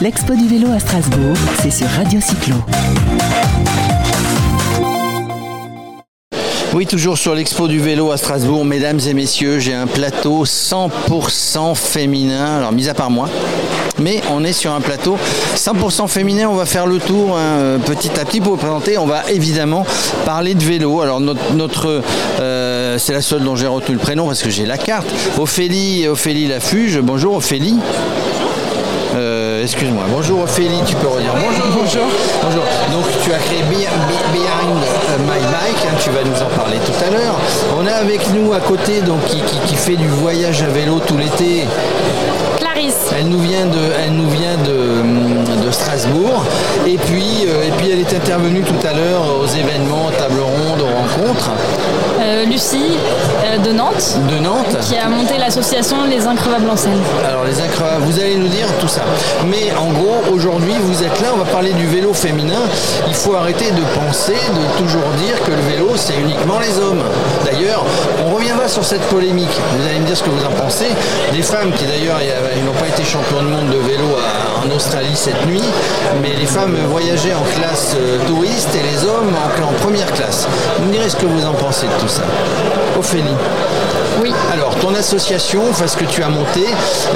L'expo du vélo à Strasbourg, c'est sur Radio Cyclo. Oui, toujours sur l'expo du vélo à Strasbourg, mesdames et messieurs, j'ai un plateau 100% féminin, alors mis à part moi, mais on est sur un plateau 100% féminin, on va faire le tour hein, petit à petit pour vous présenter, on va évidemment parler de vélo. Alors notre, euh, c'est la seule dont j'ai retenu le prénom parce que j'ai la carte, Ophélie, Ophélie Lafuge, bonjour Ophélie. Euh, excuse-moi. Bonjour Ophélie, tu peux redire bonjour. Bonjour. Bonjour. Donc tu as créé Behind My Bike, hein, tu vas nous en parler tout à l'heure. On a avec nous à côté donc qui, fait du voyage à vélo tout l'été. Clarisse. Elle nous vient de, elle nous vient de, de Strasbourg. Et puis, euh, et puis elle est intervenue tout à l'heure aux événements, tables rondes, aux rencontres. Euh, Lucie de Nantes. De Nantes. Qui a monté l'association Les Increvables en scène. Alors les Increvables, vous allez nous dire tout ça. Mais en gros, aujourd'hui, vous êtes là, on va parler du vélo féminin. Il faut arrêter de penser, de toujours dire que le vélo, c'est uniquement les hommes. D'ailleurs, on reviendra sur cette polémique. Vous allez me dire ce que vous en pensez. Des femmes qui d'ailleurs n'ont pas été champions du monde de vélo en Australie cette nuit, mais les femmes voyageaient en classe euh, touriste et les hommes en, en première classe. Vous me direz ce que vous en pensez de tout ça. Ophélie. Oui. Alors, ton association, enfin ce que tu as monté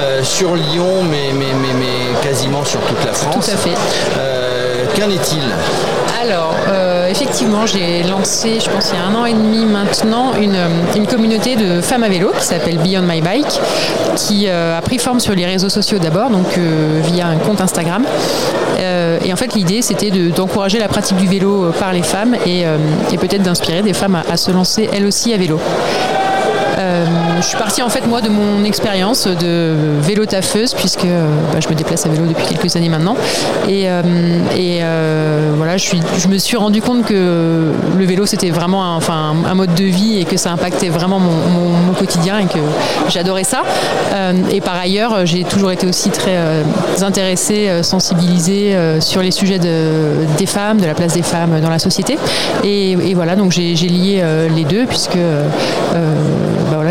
euh, sur Lyon, mais, mais, mais, quasiment sur toute la France. Tout à fait. Euh, qu'en est-il? Alors, euh, effectivement, j'ai lancé, je pense il y a un an et demi maintenant, une, communauté de femmes à vélo qui s'appelle Beyond My Bike, qui a pris forme sur les réseaux sociaux d'abord, donc via un compte Instagram. et en fait, l'idée, c'était d'encourager la pratique du vélo par les femmes et, peut-être d'inspirer des femmes à, se lancer elles aussi à vélo. Euh, je suis partie en fait moi de mon expérience de vélo taffeuse puisque euh, bah, je me déplace à vélo depuis quelques années maintenant. Et, euh, voilà je, me suis rendu compte que le vélo c'était vraiment un, enfin, un mode de vie et que ça impactait vraiment mon, quotidien et que j'adorais ça. Et par ailleurs j'ai toujours été aussi très intéressée sensibilisée sur les sujets de, des femmes de la place des femmes dans la société. Et, voilà donc j'ai lié les deux puisque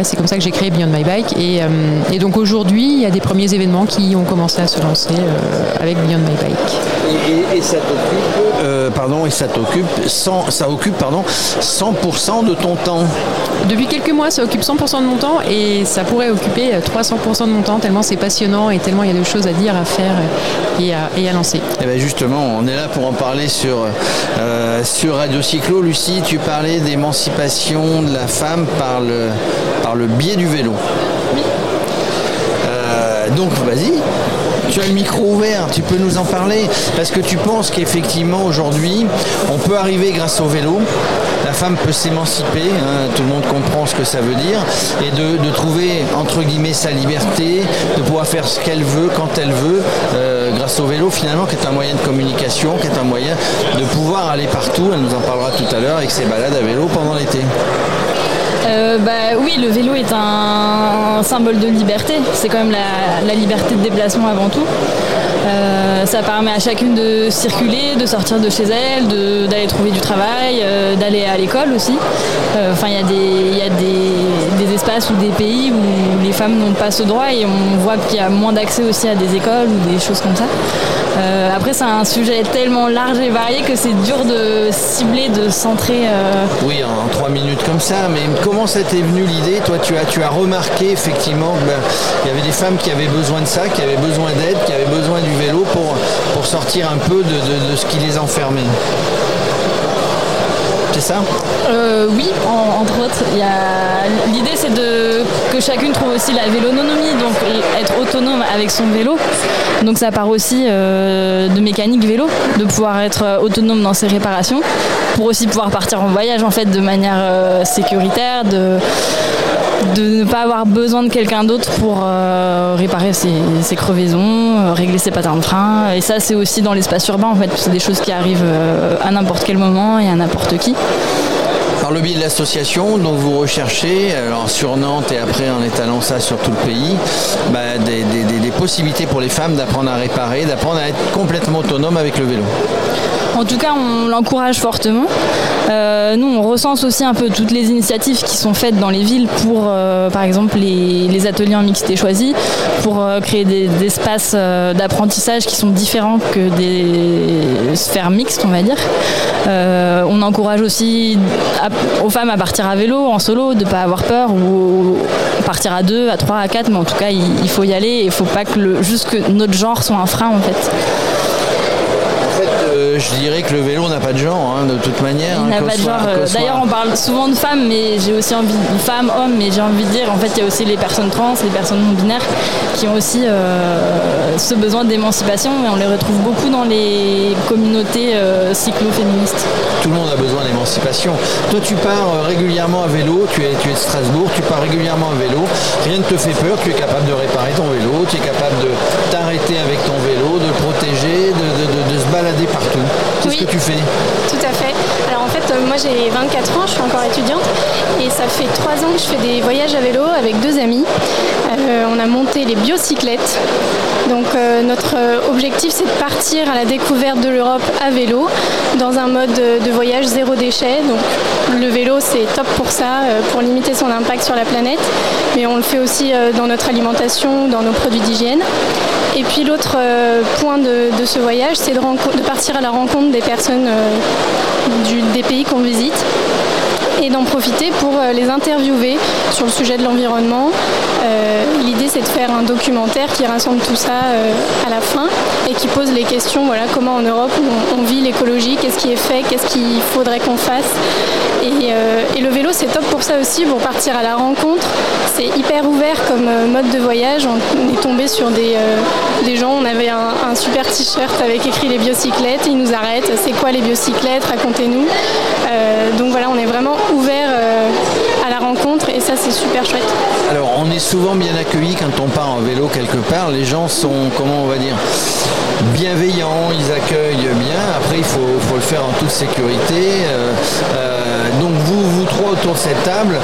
voilà, c'est comme ça que j'ai créé Beyond My Bike. Et, euh, donc aujourd'hui, il y a des premiers événements qui ont commencé à se lancer euh, avec Beyond My Bike. Et, ça t'occupe, euh, pardon, et ça t'occupe, ça occupe pardon, 100% de ton temps. Depuis quelques mois, ça occupe 100% de mon temps et ça pourrait occuper 300% de mon temps tellement c'est passionnant et tellement il y a de choses à dire, à faire et à, et à lancer. Et eh bien justement, on est là pour en parler sur, sur Radio Cyclo. Lucie, tu parlais d'émancipation de la femme par le, par le biais du vélo. Euh, donc vas-y, tu as le micro ouvert, tu peux nous en parler, parce que tu penses qu'effectivement aujourd'hui, on peut arriver grâce au vélo, la femme peut s'émanciper, hein, tout le monde comprend ce que ça veut dire, et de, trouver entre guillemets sa liberté, de pouvoir faire ce qu'elle veut quand elle veut, euh, grâce au vélo finalement, qui est un moyen de communication, qui est un moyen de pouvoir aller partout, elle nous en parlera tout à l'heure avec ses balades à vélo pendant l'été. Euh, bah, Oui, le vélo est un, symbole de liberté. C'est quand même la, liberté de déplacement avant tout. Euh, ça permet à chacune de circuler, de sortir de chez elle, d'aller trouver du travail, euh, d'aller à l'école aussi. Enfin, il y a, des, des, espaces ou des pays où les femmes n'ont pas ce droit et on voit qu'il y a moins d'accès aussi à des écoles ou des choses comme ça. après, c'est un sujet tellement large et varié que c'est dur de cibler, de centrer. Oui, en trois minutes comme ça, mais comment ça t'est venu l'idée? Toi, tu as, tu as remarqué effectivement qu'il ben, y avait des femmes qui avaient besoin de ça, qui avaient besoin d'aide, qui avaient besoin du vélo pour, pour sortir un peu de, ce qui les enfermait. C'est ça? Euh, Oui, entre autres. L'idée, c'est de... que chacune trouve aussi la vélonomie, donc être autonome avec son vélo. Donc ça part aussi euh, de mécanique vélo, de pouvoir être autonome dans ses réparations, pour aussi pouvoir partir en voyage en fait de manière euh, sécuritaire, de, de ne pas avoir besoin de quelqu'un d'autre pour euh, réparer ses, crevaisons, euh, régler ses patins de frein. Et ça c'est aussi dans l'espace urbain en fait, c'est des choses qui arrivent à n'importe quel moment et à n'importe qui. Par le biais de l'association, dont vous recherchez, alors sur Nantes et après en étalant ça sur tout le pays, bah, des possibilités pour les femmes d'apprendre à réparer, d'apprendre à être complètement autonome avec le vélo. En tout cas, on l'encourage fortement. Euh, nous, on recense aussi un peu toutes les initiatives qui sont faites dans les villes pour, euh, par exemple, les, ateliers en mixité choisis, pour euh, créer des, espaces d'apprentissage qui sont différents que des sphères mixtes, on va dire. on encourage aussi aux femmes à partir à vélo, en solo, de ne pas avoir peur, ou partir à deux, à trois, à quatre, mais en tout cas, il, faut y aller et il ne faut pas que le, juste que notre genre soit un frein, en fait je dirais que le vélo n'a pas de genre, hein, de toute manière. Il n'a hein, pas de genre. Euh, d'ailleurs, on parle souvent de femmes, mais j'ai aussi envie de femmes, hommes, mais j'ai envie de dire, en fait, il y a aussi les personnes trans, les personnes non binaires, qui ont aussi euh, ce besoin d'émancipation, et on les retrouve beaucoup dans les communautés euh, cyclo-féministes. Tout le monde a besoin d'émancipation. Toi, tu pars régulièrement à vélo, tu es, tu es de Strasbourg, tu pars régulièrement à vélo, rien ne te fait peur, tu es capable de réparer ton vélo, tu es capable de t'arrêter avec ton vélo, de le protéger, de se balader partout. Qu'est-ce que tu fais Tout à fait. Alors en fait, euh, moi j'ai 24 ans, je suis encore étudiante et ça fait 3 ans que je fais des voyages à vélo avec deux amis. Euh, on a monté les biocyclettes. Donc euh, notre objectif c'est de partir à la découverte de l'Europe à vélo dans un mode de voyage zéro déchet. Donc le vélo c'est top pour ça, pour limiter son impact sur la planète, mais on le fait aussi dans notre alimentation, dans nos produits d'hygiène. Et puis l'autre point de, ce voyage c'est de, partir à la rencontre des personnes des pays qu'on visite et d'en profiter pour euh, les interviewer sur le sujet de l'environnement. Euh, l'idée c'est de faire un documentaire qui rassemble tout ça euh, à la fin et qui pose les questions, voilà, comment en Europe on, vit l'écologie, qu'est-ce qui est fait, qu'est-ce qu'il faudrait qu'on fasse. Et, le vélo c'est top pour ça aussi, pour partir à la rencontre. C'est hyper ouvert comme mode de voyage. On est tombé sur des, des gens, on avait un, super t-shirt avec écrit les biocyclettes, ils nous arrêtent, c'est quoi les biocyclettes, racontez-nous. donc voilà, on est vraiment ouvert euh, à la rencontre et ça c'est super chouette. Alors on est souvent bien accueillis quand on part en vélo quelque part. Les gens sont, comment on va dire, bienveillants, ils accueillent bien. Après il faut, le faire en toute sécurité. Euh, euh, donc vous, vous trois autour de cette table,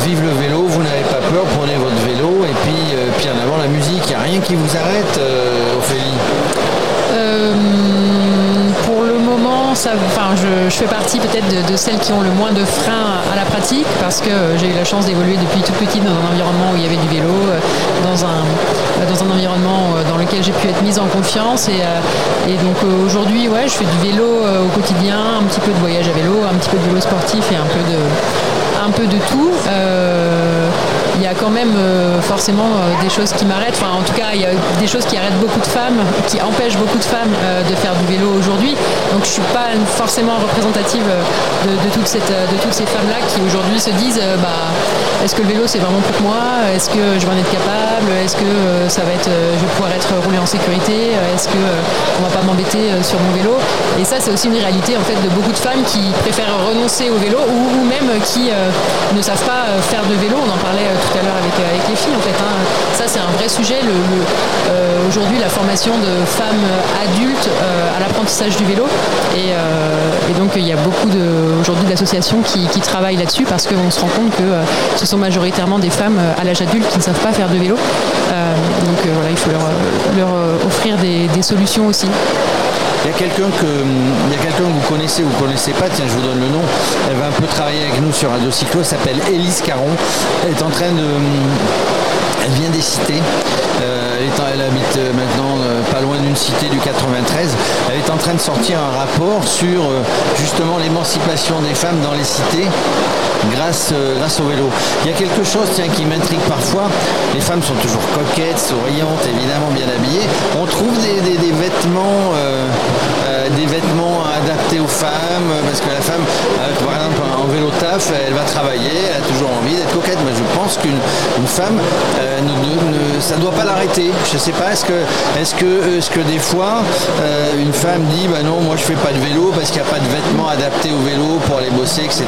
vive le vélo, vous n'avez pas peur, prenez votre vélo et puis, puis en avant la musique, il n'y a rien qui vous arrête, Ophélie enfin, je, fais partie peut-être de, celles qui ont le moins de freins à la pratique parce que euh, j'ai eu la chance d'évoluer depuis toute petite dans un environnement où il y avait du vélo, euh, dans un, euh, dans un environnement dans lequel j'ai pu être mise en confiance. Et, donc aujourd'hui, ouais, je fais du vélo au quotidien, un petit peu de voyage à vélo, un petit peu de vélo sportif et un peu de, un peu de tout quand même euh, forcément euh, des choses qui m'arrêtent. Enfin, en tout cas, il y a des choses qui arrêtent beaucoup de femmes, qui empêchent beaucoup de femmes euh, de faire du vélo aujourd'hui. Donc, je suis pas forcément représentative de, toute cette, de toutes ces femmes-là qui aujourd'hui se disent bah, est-ce que le vélo c'est vraiment pour moi? Est-ce que je vais en être capable? Est-ce que ça va être, je vais pouvoir être roulé en sécurité? Est-ce que on va pas m'embêter sur mon vélo? Et ça, c'est aussi une réalité en fait de beaucoup de femmes qui préfèrent renoncer au vélo ou, même qui ne savent pas faire de vélo. On en parlait tout à l'heure avec, euh, avec, les filles en fait. Hein. Ça c'est un vrai sujet. Euh, aujourd'hui la formation de femmes adultes euh, à l'apprentissage du vélo. Et, donc il y a beaucoup aujourd'hui d'associations qui, travaillent là-dessus parce qu'on se rend compte que ce sont majoritairement des femmes à l'âge adulte qui ne savent pas faire de vélo. donc voilà, il faut leur, offrir des, solutions aussi. Il y a quelqu'un que, que vous connaissez ou vous ne connaissez pas, tiens je vous donne le nom, elle va un peu travailler avec nous sur Radio Cyclo, elle s'appelle Élise Caron. Elle est en train de. Elle vient des cités. Euh, elle, habite euh, maintenant euh, pas loin d'une cité du 93. Elle est en train de sortir un rapport sur justement l'émancipation des femmes dans les cités grâce, grâce au vélo. Il y a quelque chose tiens, qui m'intrigue parfois. Les femmes sont toujours coquettes, souriantes, évidemment bien habillées. On trouve des, vêtements, des vêtements adaptés aux femmes, parce que la femme, par exemple, en vélo taf, elle va travailler, elle a toujours envie d'être coquette. Mais je pense qu'une femme, ça ne doit pas l'arrêter. Je ne sais pas, est-ce que, est que, est que des fois, euh, une femme dit, bah non, moi je fais pas de vélo parce qu'il n'y a pas de vêtements adaptés au vélo pour aller bosser, etc.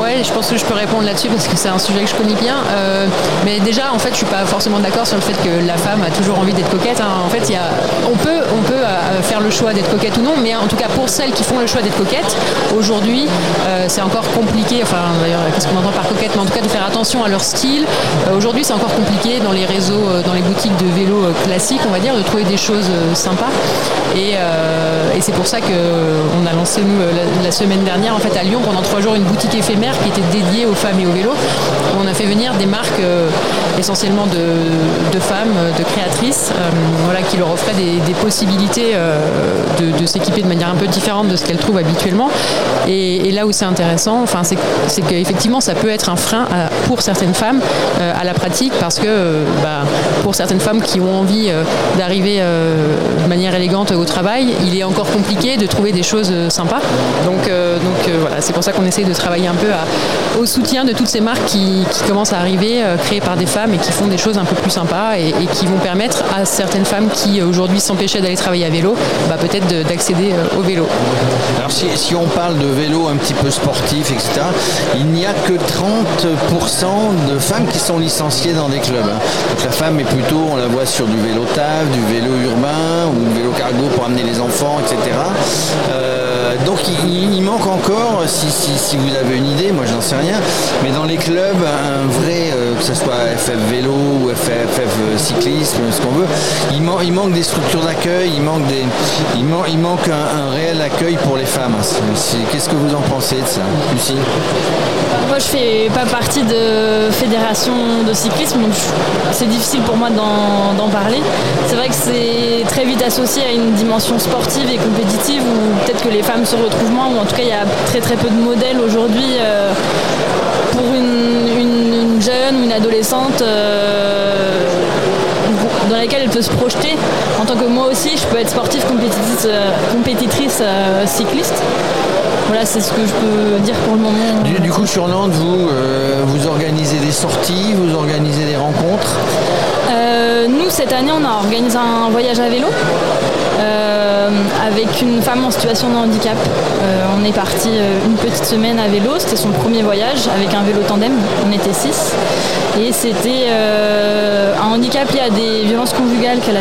Ouais, je pense que je peux répondre là-dessus parce que c'est un sujet que je connais bien. Euh, mais déjà, en fait, je suis pas forcément d'accord sur le fait que la femme a toujours envie d'être coquette. hein. En fait, y a, on peut, on peut euh, faire le choix d'être coquette ou non, mais en tout cas pour celles qui font le choix d'être coquette, aujourd'hui, euh, c'est encore compliqué. Enfin, d'ailleurs, qu'est-ce qu'on entend par coquette Mais en tout cas, de faire attention à leur style. Aujourd'hui, c'est encore compliqué dans les réseaux, dans les boutiques de vélo classiques, on va dire, de trouver des choses sympas. Et, c'est pour ça que on a lancé nous la, la semaine dernière en fait à Lyon pendant trois jours une boutique éphémère qui était dédiée aux femmes et au vélo. On a fait venir des marques euh, essentiellement de, femmes, de créatrices, euh, voilà, qui leur offraient des, possibilités euh, de, s'équiper de manière un peu différente de ce qu'elles trouvent habituellement. Et, là où c'est intéressant, enfin, c'est qu'effectivement ça peut être un frein pour certaines femmes à la pratique parce que bah, pour certaines femmes qui ont envie d'arriver de manière élégante au travail, il est encore compliqué de trouver des choses sympas. Donc, donc voilà, c'est pour ça qu'on essaye de travailler un peu au soutien de toutes ces marques qui, commencent à arriver, euh, créées par des femmes et qui font des choses un peu plus sympas et, qui vont permettre à certaines femmes qui euh, aujourd'hui s'empêchaient d'aller travailler à vélo, bah, peut-être de- d'accéder euh, au vélo. Alors si, on parle de vélo un petit peu sportif, etc., il n'y a que 30% de femmes qui sont licenciées dans des clubs. hein. Donc la femme est plutôt, on la voit sur du vélo taf, du vélo urbain ou du vélo cargo pour amener les enfants, etc. Euh, donc il, manque encore, si, vous avez une idée, moi j'en sais rien, mais dans les clubs, un vrai, euh, que ce soit FF vélo ou FF, FF cyclisme, ce qu'on veut, il, man- il manque des structures d'accueil, il manque, des, il, man- il manque un, réel accueil pour les femmes. Qu'est-ce que vous en pensez de ça, Lucie? Moi, je fais pas partie de fédération de cyclisme, donc c'est difficile pour moi d'en parler. C'est vrai que c'est très vite associé à une dimension sportive et compétitive où peut-être que les femmes se retrouvent moins, ou en tout cas il y a très très peu de modèles aujourd'hui euh, pour une, une- une jeune ou une adolescente. euh, dans laquelle elle peut se projeter. En tant que moi aussi, je peux être sportive, compétitrice, euh, compétitrice cycliste. Voilà, c'est ce que je peux dire pour le moment. du, du coup, sur Nantes, vous, vous organisez des sorties, vous organisez des rencontres? Nous, cette année, on a organisé un voyage à vélo euh, avec une femme en situation de handicap. Euh, on est parti euh, une petite semaine à vélo. C'était son premier voyage avec un vélo tandem. On était six. Et c'était un handicap lié à des violences conjugales qu'elle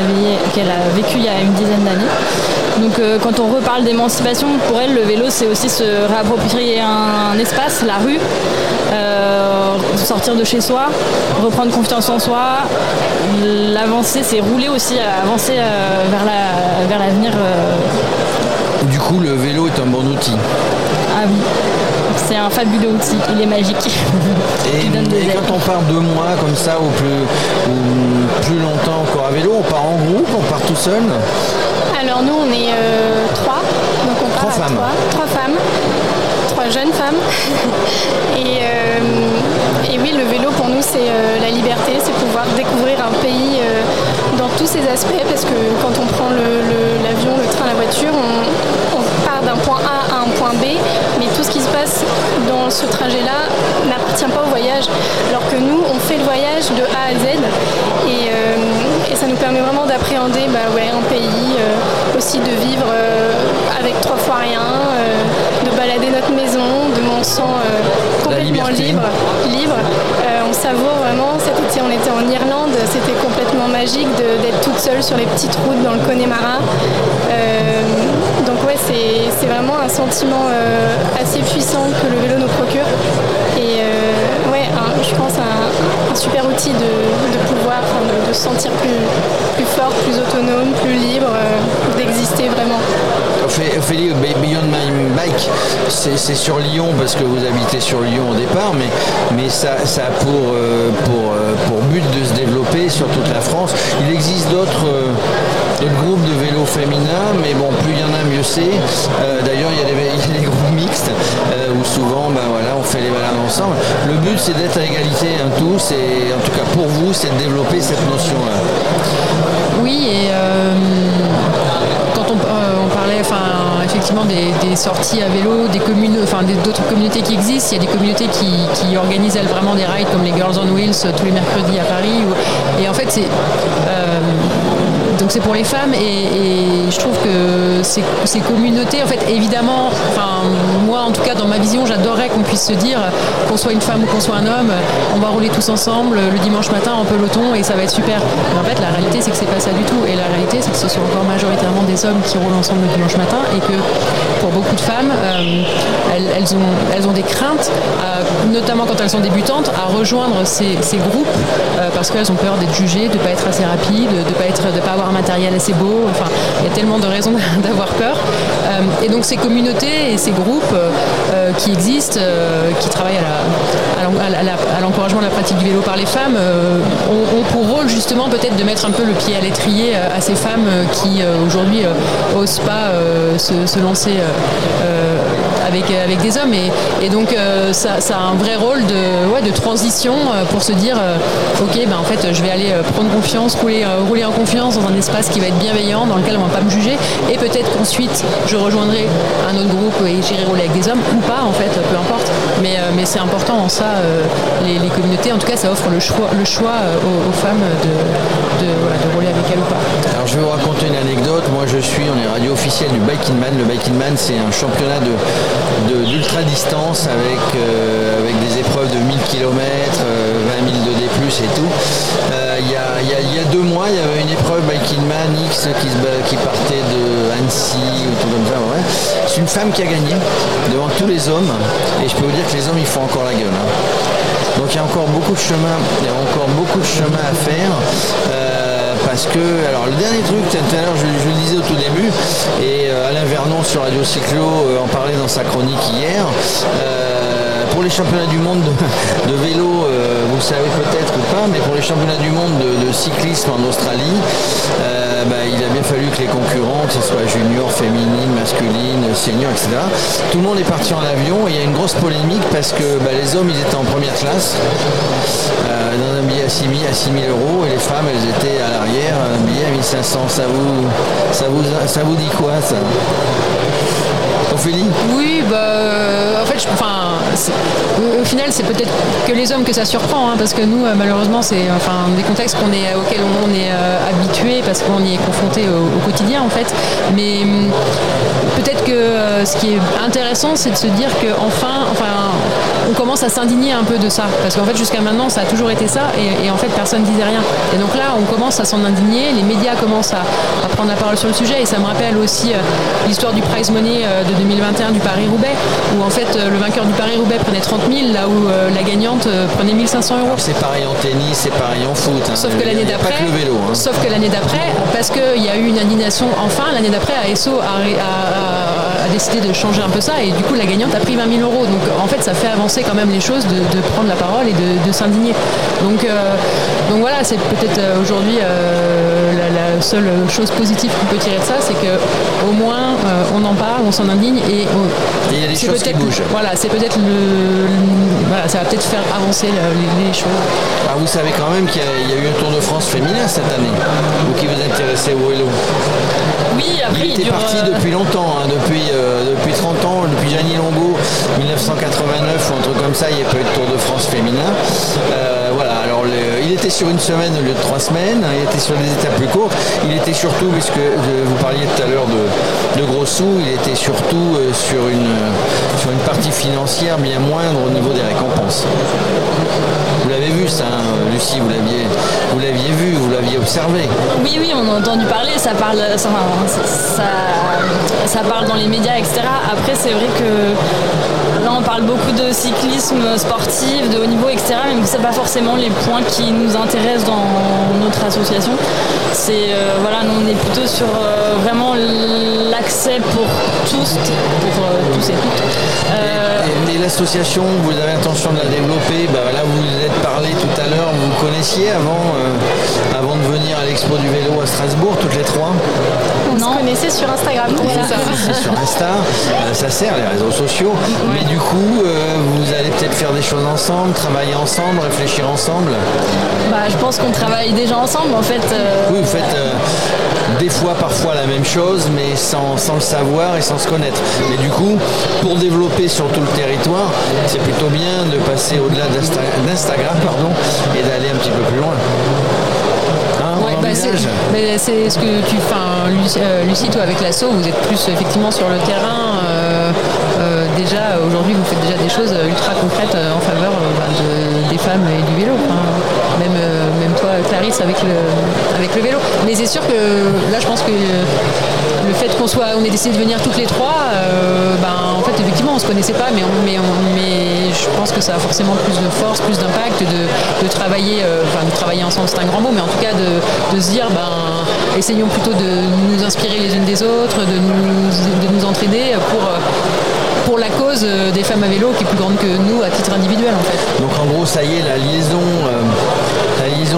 qu'elle a vécu il y a une dizaine d'années. Donc euh, quand on reparle d'émancipation, pour elle, le vélo, c'est aussi se réapproprier un, un espace, la rue, euh, sortir de chez soi, reprendre confiance en soi. L'avancer, c'est rouler aussi, avancer euh, vers la- vers l'avenir. Du coup, le vélo est un bon outil. ah oui, c'est un fabuleux outil, il est magique. Et, quand on part deux mois comme ça, ou plus, ou plus longtemps encore à vélo, on part en groupe, on part tout seul? Alors nous, on est euh, trois, donc on part Trois à femmes. trois, trois femmes, trois jeunes femmes. et, euh, et oui, le vélo pour nous, c'est euh, la liberté, c'est pouvoir découvrir un pays dans tous ses aspects, parce que quand on prend le- le- l'avion, le, train, la voiture, on, on part d'un point A à un point B, tout ce qui se passe dans ce trajet-là n'appartient pas au voyage, alors que nous, on fait le voyage de A à Z, et, euh, et ça nous permet vraiment d'appréhender bah ouais, un pays, euh, aussi de vivre euh, avec trois fois rien, de balader notre maison, de mon sang complètement libre. libre. On savoure vraiment, cet été on était en Irlande, c'était complètement magique d'être toute seule sur les petites routes dans le Connemara. Donc ouais, c'est vraiment un sentiment euh, assez puissant que le vélo nous procure. Et euh, ouais, je pense un, un super outil de, de pouvoir, de, se sentir plus, plus plus autonome, plus libre, euh, d'exister vraiment. Ophé- Ophélie, Be- Beyond My Bike, c'est sur Lyon parce que vous habitez sur Lyon au départ, mais, mais ça, ça a pour, pour, pour but de se développer sur toute la France. Il existe d'autres d'autres groupes de vélos féminins, mais bon, plus il y en a, mieux c'est. Euh, D'ailleurs, il y, a des- groupes mixtes euh, où souvent ben, voilà, on fait les balades ensemble. Le but, c'est d'être à égalité un tous, et en tout cas pour vous, c'est de développer cette notion-là. Oui, et euh, quand on, on parlait enfin, effectivement des, sorties à vélo, des communes, enfin d'autres communautés qui existent, il y a des communautés qui, qui organisent vraiment des rides comme les Girls on Wheels tous les mercredis à Paris. et en fait, c'est. Donc c'est pour les femmes et, je trouve que ces, communautés, en fait, évidemment, enfin, moi en tout cas dans ma vision, j'adorerais qu'on puisse se dire qu'on soit une femme ou qu'on soit un homme, on va rouler tous ensemble le dimanche matin en peloton et ça va être super. Mais en fait, la réalité, c'est que c'est pas ça du tout. Et la réalité, c'est que ce sont encore majoritairement des hommes qui roulent ensemble le dimanche matin et que pour beaucoup de femmes, euh, elles, ont, des craintes, notamment quand elles sont débutantes, à rejoindre ces, groupes euh, parce qu'elles ont peur d'être jugées, de pas être assez rapide, de pas, être, de pas avoir matériel assez beau. Enfin, il y a tellement de raisons d'avoir peur. Euh, et donc ces communautés et ces groupes qui existent, qui travaillent à l'encouragement de la pratique du vélo par les femmes, ont, pour rôle justement peut-être de mettre un peu le pied à l'étrier à ces femmes qui aujourd'hui n'osent pas se, lancer avec, avec des hommes. Et, donc ça, a un vrai rôle de, ouais, de transition pour se dire ok ben en fait je vais aller prendre confiance, rouler, rouler en confiance dans un espace qui va être bienveillant, dans lequel on va pas me juger. Et peut-être qu'ensuite je rejoindrai un autre groupe et j'irai rouler avec des hommes ou pas en fait, peu importe. Mais, mais c'est important en ça, les, communautés, en tout cas ça offre le choix, le choix aux, femmes de, de, rouler avec elles ou pas. Alors je vais vous raconter une anecdote. Moi je suis, on est radio officielle du Biking Man. Le Biking Man c'est un championnat d'ultra distance avec, euh, avec des épreuves de 1000 km, 20 000 de D+, et tout. Euh, il y, a, deux mois, il y avait une épreuve Biking Man X qui, qui partait de Annecy ou tout comme ça. C'est une femme qui a gagné devant tous les hommes. Et je peux vous dire que les hommes, ils font encore la gueule. Hein. Donc il y a encore beaucoup de chemin, il y a encore beaucoup de chemin à faire. Euh, parce que, alors le dernier truc, tout à l'heure je, le disais au tout début, et euh, Alain Vernon sur Radio Cyclo en parlait dans sa chronique hier pour les championnats du monde de, vélo, euh, vous le savez peut-être ou pas, mais pour les championnats du monde de, cyclisme en Australie, euh, bah, il a bien fallu que les concurrents, que ce soit junior, féminine, masculine, senior, etc., tout le monde est parti en avion et il y a une grosse polémique parce que bah, les hommes, ils étaient en première classe, euh, dans un billet à 6 000, euros, et les femmes, elles étaient à l'arrière, un billet à 1500. Ça vous, ça vous, ça vous dit quoi, ça? Oui, bah, en fait, enfin, au final, c'est peut-être que les hommes que ça surprend, hein, parce que nous, euh, malheureusement, c'est enfin, des contextes est, auxquels on est euh, habitué, parce qu'on y est confronté au, quotidien, en fait. Mais hum, peut-être que euh, ce qui est intéressant, c'est de se dire qu'enfin, enfin, on commence à s'indigner un peu de ça. Parce qu'en fait, jusqu'à maintenant, ça a toujours été ça, et, en fait, personne ne disait rien. Et donc là, on commence à s'en indigner, les médias commencent à, prendre la parole sur le sujet, et ça me rappelle aussi l'histoire du prize money de 2021 du Paris-Roubaix, où en fait, le vainqueur du Paris-Roubaix prenait 30 000, là où euh, la gagnante euh, prenait 1500 euros. C'est pareil en tennis, c'est pareil en foot. Hein. Sauf que l'année d'après, hein. sauf que l'année d'après, parce qu'il y a eu une indignation enfin, l'année d'après, ASO a, a, décidé de changer un peu ça et du coup la gagnante a pris 20 000 euros. Donc en fait, ça fait avancer quand même les choses de, prendre la parole et de, s'indigner. Donc, euh, donc voilà, c'est peut-être aujourd'hui la, seule chose positive qu'on peut tirer de ça, c'est que au moins on en parle, on s'en indigne et, il y a des choses qui bougent. Voilà, c'est peut-être le, voilà, ça va peut-être faire avancer les, choses. Ah, vous savez quand même qu'il y, a eu un Tour de France féminin cette année, vous qui vous intéressez au vélo. Oui, après il était parti euh, depuis longtemps, hein, depuis, euh, depuis 30 ans, depuis Gianni Longo, 1989 ou un truc comme ça, il n'y a pas eu de Tour de France féminin. Euh, voilà, il était sur une semaine au lieu de trois semaines, il était sur des étapes plus courtes, il était surtout, puisque vous parliez tout à l'heure de, gros sous, il était surtout sur, une, sur une partie financière bien moindre au niveau des récompenses. Vous l'avez vu ça, hein, Lucie, vous l'aviez, vous l'aviez vu, vous l'aviez observé. Oui, oui, on a entendu parler, ça parle, ça, ça, parle dans les médias, etc. Après, c'est vrai que là, on parle beaucoup de cyclisme sportif, de haut niveau, etc. Mais ce n'est pas forcément les points qui nous intéressent dans notre association. C'est euh, voilà, nous on est plutôt sur euh, vraiment l'accès pour tous, pour euh, tous et toutes. Et, l'association, vous avez l'intention de la développer. Bah, là, vous vous êtes parlé tout à l'heure. Vous connaissiez avant, avant de venir à l'expo du vélo à Strasbourg, toutes les trois. On se connaissait sur Instagram. Ça. sur Insta, ça sert les réseaux sociaux. Mais du coup, vous allez peut-être faire des choses ensemble, travailler ensemble, réfléchir ensemble. Bah, je pense qu'on travaille déjà ensemble en fait vous faites euh, des fois, parfois la même chose, mais sans, le savoir et sans se connaître. Mais du coup, pour développer sur tout le territoire, c'est plutôt bien de passer au-delà d'Instagram pardon, et d'aller un petit peu plus loin. Hein, bah, c'est ce que tu. Lucie, euh, Lucie, toi, avec l'assaut, vous êtes plus effectivement sur le terrain. euh, euh, déjà, aujourd'hui, vous faites déjà des choses ultra concrètes en faveur bah, de- des femmes et du vélo. Clarisse, avec le, vélo. Mais c'est sûr que là, je pense que le fait qu'on soit, on ait décidé de venir toutes les trois, euh, ben, en fait, effectivement, on se connaissait pas, mais, je pense que ça a forcément plus de force, plus d'impact, de, travailler, euh, enfin, de travailler ensemble, c'est un grand mot, mais en tout cas, de, se dire, ben, essayons plutôt de nous inspirer les unes des autres, de nous, de entraider pour, euh, pour la cause euh, des femmes à vélo qui est plus grande que nous à titre individuel, en fait. Donc en gros, ça y est, la liaison, euh,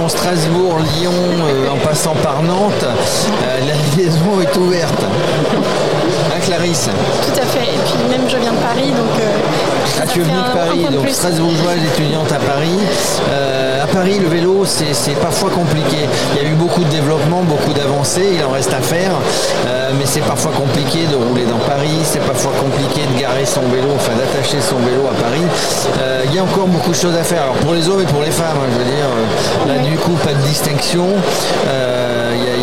Strasbourg-Lyon euh, en passant par Nantes, euh, la liaison est ouverte. Hein, Clarisse? Tu es de Paris, donc strasbourgeoise étudiante à Paris. Euh, à Paris, le vélo, c'est parfois compliqué. Il y a eu beaucoup de développement, beaucoup d'avancées, il en reste à faire, euh, mais c'est parfois compliqué de rouler dans Paris, c'est parfois compliqué de garer son vélo, enfin d'attacher son vélo à Paris. Euh, il y a encore beaucoup de choses à faire, alors pour les hommes et pour les femmes, hein, je veux dire. euh, Là, du coup, pas de distinction. Euh,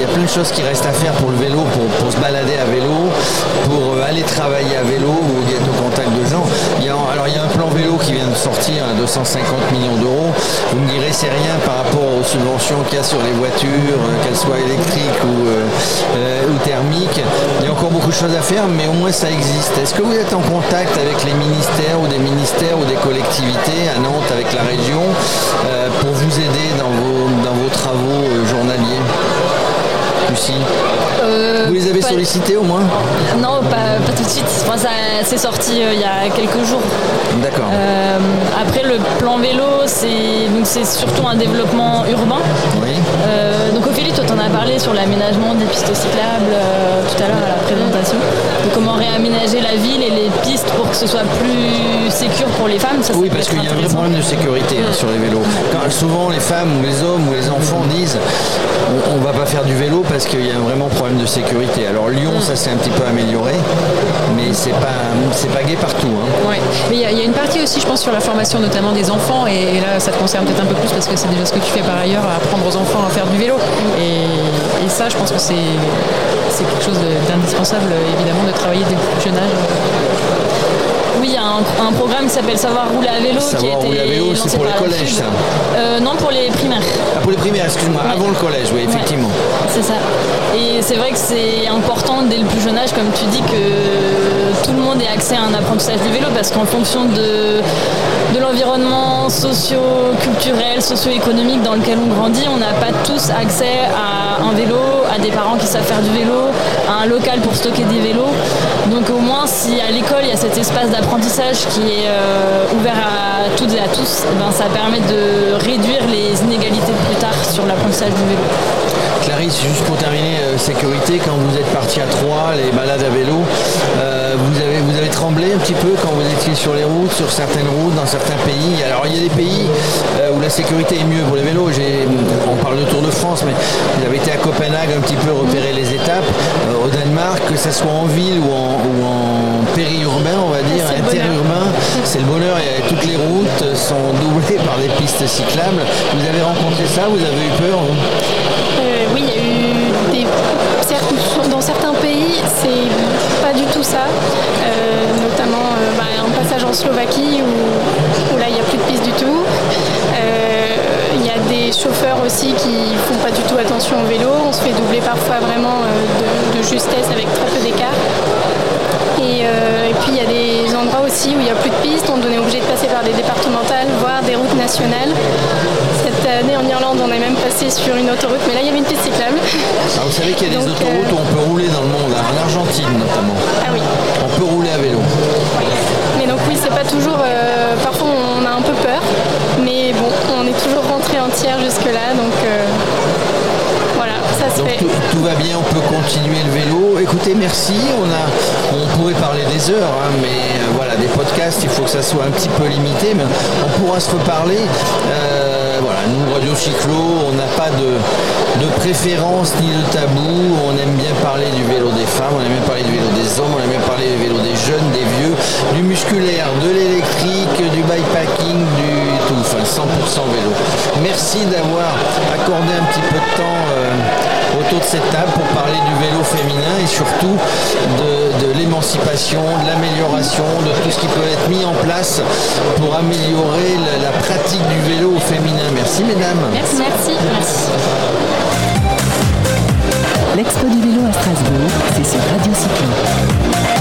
il y a plein de choses qui restent à faire pour le vélo, pour, se balader à vélo, pour euh, aller travailler à vélo ou être au contact de gens. Alors il y a un plan vélo qui vient de sortir à 250 millions d'euros. Vous me direz c'est rien par rapport aux subventions qu'il y a sur les voitures, euh, qu'elles soient électriques ou, euh, ou thermiques. Il y a encore beaucoup de choses à faire, mais au moins ça existe. Est-ce que vous êtes en contact avec les ministères ou des ministères ou des collectivités à Nantes, avec la région, pour vous aider dans vos Euh, Vous les avez sollicités au moins Non, pas, pas tout de suite. Enfin, ça, c'est sorti euh, il y a quelques jours. D'accord. Euh, après, le plan vélo, c'est surtout un développement urbain. Oui. Donc Ophélie, toi, t'en as parlé sur l'aménagement des pistes cyclables euh, tout à l'heure à la présentation. De comment réaménager la ville et les pistes pour que ce soit plus sécure pour les femmes. Ça, Oui, parce qu'il y a un vrai problème de sécurité hein, sur les vélos. Quand souvent les femmes ou les hommes ou les enfants disent on, on va pas faire du vélo parce qu'il y a un vraiment problème de sécurité. Alors Lyon, ça s'est un petit peu amélioré, c'est pas pas partout. hein. Mais il y, a- une partie aussi, je pense, sur la formation notamment des enfants, et, là, ça te concerne peut-être un peu plus parce que c'est déjà ce que tu fais par ailleurs, apprendre aux enfants à faire du vélo. Et, et ça, je pense que c'est quelque chose d'indispensable, évidemment, de travailler dès le plus jeune âge. Oui, il y a un, un programme qui s'appelle Savoir rouler à vélo. qui a Savoir été rouler à vélo, c'est pour les la collèges, ça. Euh, Non, pour les primaires. Ah, pour les primaires, excuse-moi, avant le collège, oui, effectivement. Ouais, c'est ça. Et c'est vrai que c'est important dès le plus jeune âge, comme tu dis, que tout le monde ait accès à un apprentissage du vélo, parce qu'en fonction de, de l'environnement socio-culturel, socio-économique dans lequel on grandit, on n'a pas tous accès à un vélo, à des parents qui savent faire du vélo, à un local pour stocker des vélos. Donc au moins, si à l'école, il y a cet espace d'apprentissage qui est euh, ouvert à toutes et à tous, eh ben, ça permet de réduire les inégalités plus tard sur l'apprentissage du vélo. Clarisse, juste pour terminer, euh, sécurité, quand vous êtes parti à Troyes, les balades à vélo, euh, vous, avez, vous avez tremblé un petit peu quand vous étiez sur les routes, sur certaines routes, dans certains pays. Alors il y a des pays euh, où la sécurité est mieux pour les vélos. On parle de Tour de France, mais vous avez été à Copenhague un petit peu repérer les étapes. Euh, au Danemark, que ce soit en ville ou en, ou en périurbain, on va dire, le bonheur. interurbain, c'est le bonheur. Et toutes les routes sont doublées par des pistes cyclables. Vous avez rencontré ça Vous avez eu peur Euh, oui, il y a eu des. Dans certains pays, c'est ça. Euh, notamment euh, bah, un passage en Slovaquie où, là, il n'y a plus de piste du tout. Euh, Il y a des chauffeurs aussi qui font pas du tout attention au vélo. On se fait doubler parfois vraiment de justesse avec très peu d'écart. Et, euh, et puis il y a des endroits aussi où il n'y a plus de pistes, on est obligé de passer par des départementales, voire des routes nationales. Cette année en Irlande, on est même passé sur une autoroute, mais là il y avait une piste cyclable. Alors, vous savez qu'il y a des Donc, autoroutes euh, où on peut rouler dans le monde, en Argentine notamment. Ah oui. On peut rouler à vélo. Mais donc oui, c'est pas toujours. euh, parfois on a un peu peur, mais bon, on est toujours rentré entière jusque-là, donc euh, Donc tout, va bien, on peut continuer le vélo. Écoutez, merci. On, a, on pourrait parler des heures, hein, mais euh, voilà, des podcasts, il faut que ça soit un petit peu limité, mais on pourra se reparler. Euh, voilà, nous, Radio Cyclo, on n'a pas de, de préférence ni de tabou. On aime bien parler du vélo des femmes, on aime bien parler du vélo des hommes, on aime bien parler du vélo des jeunes, des vieux, du musculaire, de l'électrique, du bikepacking, du tout, enfin 100% vélo. Merci d'avoir accordé un petit peu de temps euh, de cette table pour parler du vélo féminin et surtout de, l'émancipation, de l'amélioration, de tout ce qui peut être mis en place pour améliorer la, pratique du vélo féminin. Merci mesdames. Merci, merci. L'Expo du vélo à Strasbourg, c'est sur Radio Cyclo.